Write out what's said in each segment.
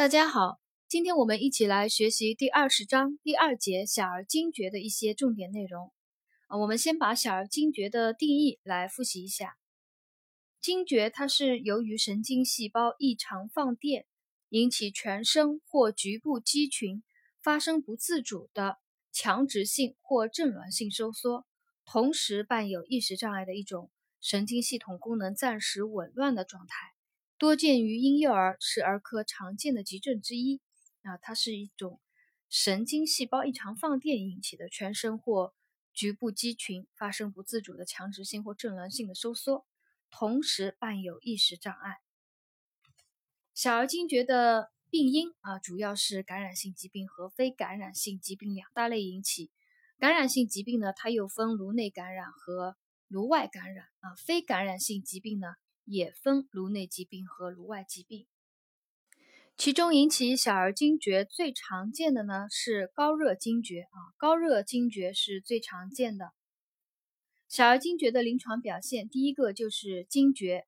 大家好，今天我们一起来学习第二十章第二节小儿惊厥的一些重点内容。啊，我们先把小儿惊厥的定义来复习一下。惊厥它是由于神经细胞异常放电，引起全身或局部肌群发生不自主的强直性或痉挛性收缩，同时伴有意识障碍的一种神经系统功能暂时紊乱的状态。多见于婴幼儿，是儿科常见的急症之一。啊，它是一种神经细胞异常放电引起的全身或局部肌群发生不自主的强直性或痉挛性的收缩，同时伴有意识障碍。小儿惊厥的病因啊，主要是感染性疾病和非感染性疾病两大类引起。感染性疾病呢，它又分颅内感染和颅外感染啊。非感染性疾病呢？也分颅内疾病和颅外疾病，其中引起小儿惊厥最常见的呢是高热惊厥啊，高热惊厥是最常见的。小儿惊厥的临床表现，第一个就是惊厥，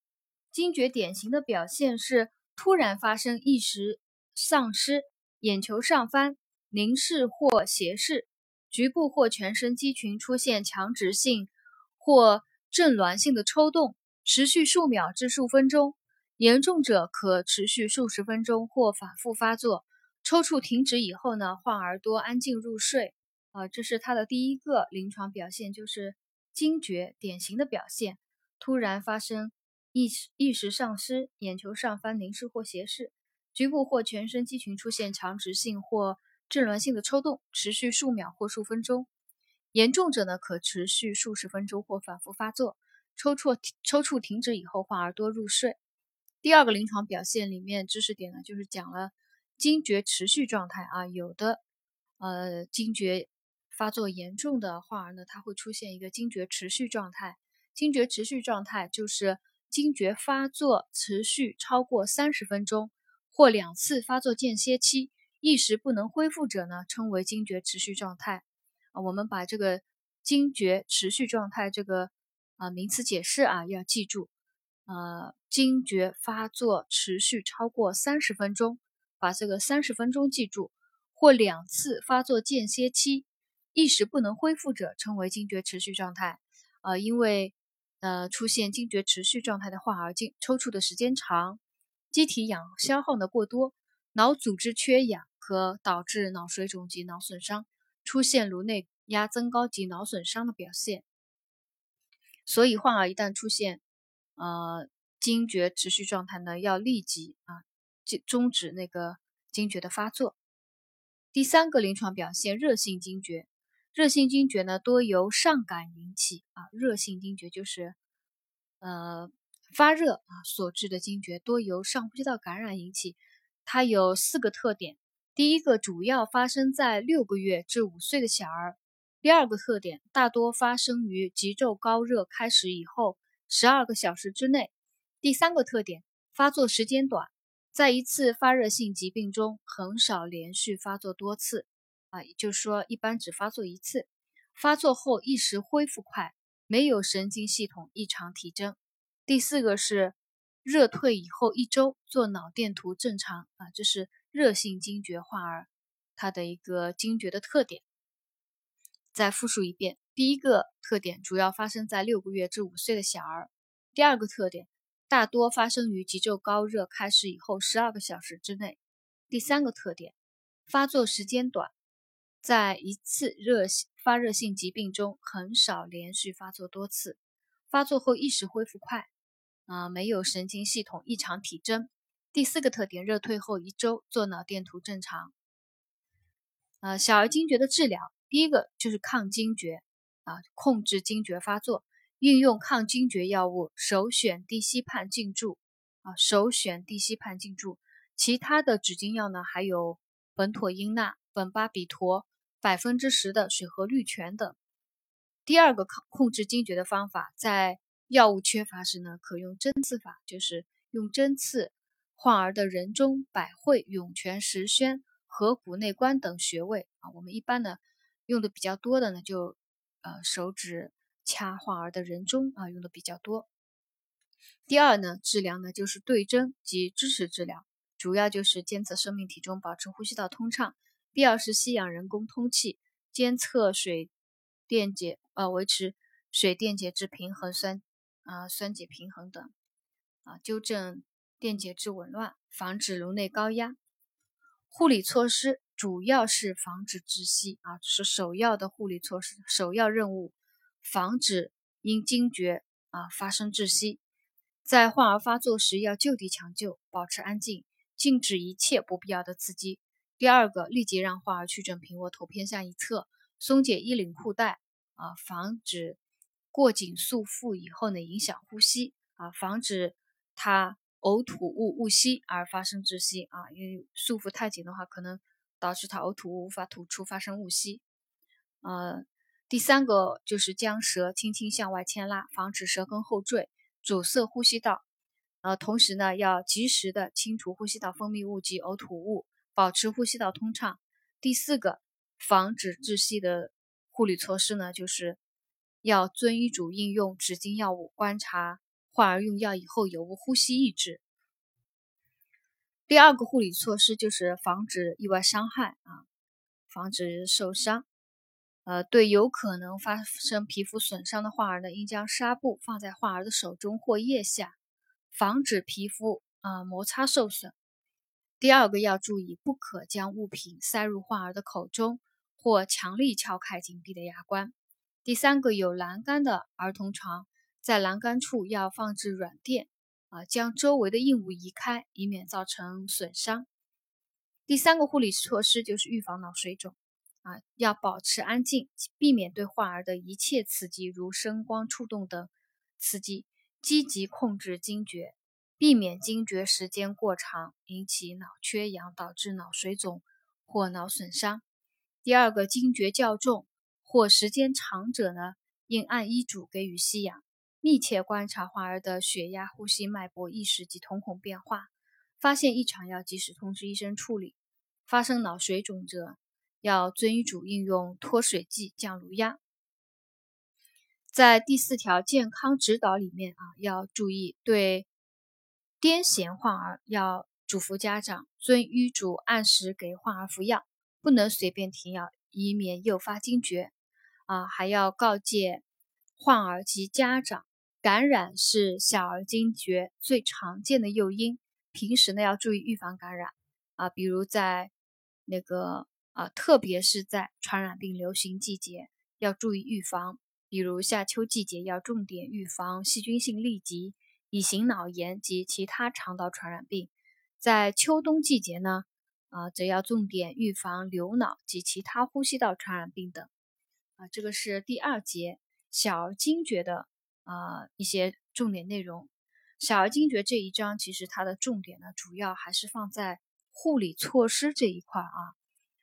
惊厥典型的表现是突然发生意识丧失、眼球上翻、凝视或斜视，局部或全身肌群出现强直性或痉挛性的抽动。持续数秒至数分钟，严重者可持续数十分钟或反复发作。抽搐停止以后呢，患儿多安静入睡。啊，这是他的第一个临床表现，就是惊厥典型的表现，突然发生意识意识丧失、眼球上翻、凝视或斜视，局部或全身肌群出现强直性或痉挛性的抽动，持续数秒或数分钟。严重者呢，可持续数十分钟或反复发作。抽搐抽搐停止以后，患儿多入睡。第二个临床表现里面知识点呢，就是讲了惊厥持续状态啊，有的呃惊厥发作严重的患儿呢，他会出现一个惊厥持续状态。惊厥持续状态就是惊厥发作持续超过三十分钟或两次发作间歇期，意识不能恢复者呢，称为惊厥持续状态啊。我们把这个惊厥持续状态这个。啊，名词解释啊，要记住，呃，惊厥发作持续超过三十分钟，把这个三十分钟记住，或两次发作间歇期，意识不能恢复者称为惊厥持续状态。呃，因为呃出现惊厥持续状态的患儿，惊抽搐的时间长，机体氧消耗的过多，脑组织缺氧，可导致脑水肿及脑损伤，出现颅内压增高及脑损伤的表现。所以，患儿一旦出现呃惊厥持续状态呢，要立即啊终终止那个惊厥的发作。第三个临床表现，热性惊厥。热性惊厥呢，多由上感引起啊。热性惊厥就是呃发热啊所致的惊厥，多由上呼吸道感染引起。它有四个特点：第一个，主要发生在六个月至五岁的小儿。第二个特点，大多发生于急骤高热开始以后十二个小时之内。第三个特点，发作时间短，在一次发热性疾病中很少连续发作多次，啊，也就是说一般只发作一次。发作后一时恢复快，没有神经系统异常体征。第四个是热退以后一周做脑电图正常，啊，这是热性惊厥患儿它的一个惊厥的特点。再复述一遍：第一个特点主要发生在六个月至五岁的小儿；第二个特点大多发生于急骤高热开始以后十二个小时之内；第三个特点发作时间短，在一次热发热性疾病中很少连续发作多次；发作后意识恢复快，啊，没有神经系统异常体征；第四个特点热退后一周做脑电图正常。呃，小儿惊厥的治疗。第一个就是抗惊厥啊，控制惊厥发作，运用抗惊厥药物，首选地西泮静注啊，首选地西泮静注。其他的止惊药呢，还有苯妥英钠、苯巴比妥、百分之十的水合氯醛等。第二个抗控制惊厥的方法，在药物缺乏时呢，可用针刺法，就是用针刺患儿的人中、百会、涌泉、石宣和骨内关等穴位啊。我们一般呢。用的比较多的呢，就呃手指掐患儿的人中啊，用的比较多。第二呢，治疗呢就是对症及支持治疗，主要就是监测生命体中保持呼吸道通畅，必要时吸氧人工通气，监测水电解呃维持水电解质平衡酸啊酸碱平衡等啊纠正电解质紊乱，防止颅内高压。护理措施主要是防止窒息啊，是首要的护理措施，首要任务，防止因惊厥啊发生窒息。在患儿发作时要就地抢救，保持安静，禁止一切不必要的刺激。第二个，立即让患儿去枕平卧，头偏向一侧，松解衣领裤带啊，防止过紧束缚以后呢影响呼吸啊，防止他。呕吐物误吸而发生窒息啊，因为束缚太紧的话，可能导致他呕吐物无法吐出，发生误吸。呃，第三个就是将舌轻轻向外牵拉，防止舌根后坠，阻塞呼吸道。呃，同时呢，要及时的清除呼吸道分泌物及呕吐物，保持呼吸道通畅。第四个，防止窒息的护理措施呢，就是要遵医嘱应用止惊药物，观察。患儿用药以后有无呼吸抑制？第二个护理措施就是防止意外伤害啊，防止受伤。呃，对有可能发生皮肤损伤的患儿呢，应将纱布放在患儿的手中或腋下，防止皮肤啊摩擦受损。第二个要注意，不可将物品塞入患儿的口中或强力撬开紧闭的牙关。第三个，有栏杆的儿童床。在栏杆处要放置软垫，啊，将周围的硬物移开，以免造成损伤。第三个护理措施就是预防脑水肿，啊，要保持安静，避免对患儿的一切刺激，如声光触动等刺激，积极控制惊厥，避免惊厥时间过长，引起脑缺氧，导致脑水肿或脑损伤。第二个，惊厥较重或时间长者呢，应按医嘱给予吸氧。密切观察患儿的血压、呼吸、脉搏、意识及瞳孔变化，发现异常要及时通知医生处理。发生脑水肿者，要遵医嘱应用脱水剂降颅压。在第四条健康指导里面啊，要注意对癫痫患儿要嘱咐家长遵医嘱按时给患儿服药，不能随便停药，以免诱发惊厥。啊，还要告诫患儿及家长。感染是小儿惊厥最常见的诱因，平时呢要注意预防感染啊，比如在那个啊，特别是在传染病流行季节要注意预防，比如夏秋季节要重点预防细菌性痢疾、乙型脑炎及其他肠道传染病；在秋冬季节呢，啊，则要重点预防流脑及其他呼吸道传染病等。啊，这个是第二节小儿惊厥的。啊，一些重点内容，小儿惊厥这一章其实它的重点呢，主要还是放在护理措施这一块啊，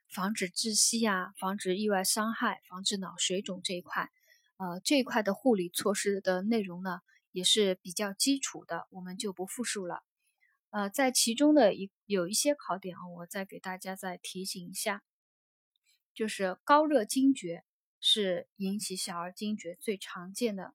防止窒息呀，防止意外伤害，防止脑水肿这一块，呃，这一块的护理措施的内容呢，也是比较基础的，我们就不复述了。呃，在其中的一有一些考点啊，我再给大家再提醒一下，就是高热惊厥是引起小儿惊厥最常见的。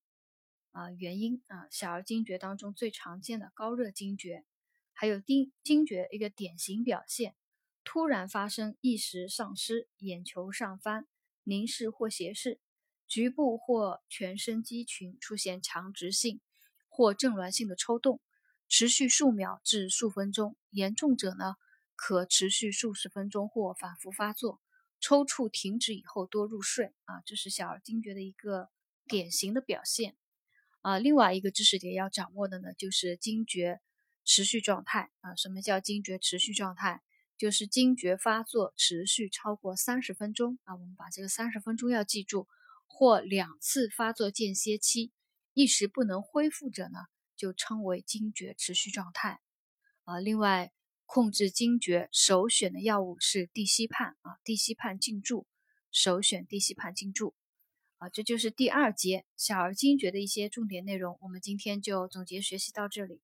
啊，原因啊，小儿惊厥当中最常见的高热惊厥，还有惊惊厥一个典型表现，突然发生意识丧失、眼球上翻、凝视或斜视，局部或全身肌群出现强直性或痉挛性的抽动，持续数秒至数分钟，严重者呢可持续数十分钟或反复发作，抽搐停止以后多入睡啊，这是小儿惊厥的一个典型的表现。啊，另外一个知识点要掌握的呢，就是惊厥持续状态啊。什么叫惊厥持续状态？就是惊厥发作持续超过三十分钟啊。我们把这个三十分钟要记住，或两次发作间歇期，一时不能恢复者呢，就称为惊厥持续状态啊。另外，控制惊厥首选的药物是地西泮啊，地西泮静注，首选地西泮静注。这就是第二节小儿惊厥的一些重点内容。我们今天就总结学习到这里。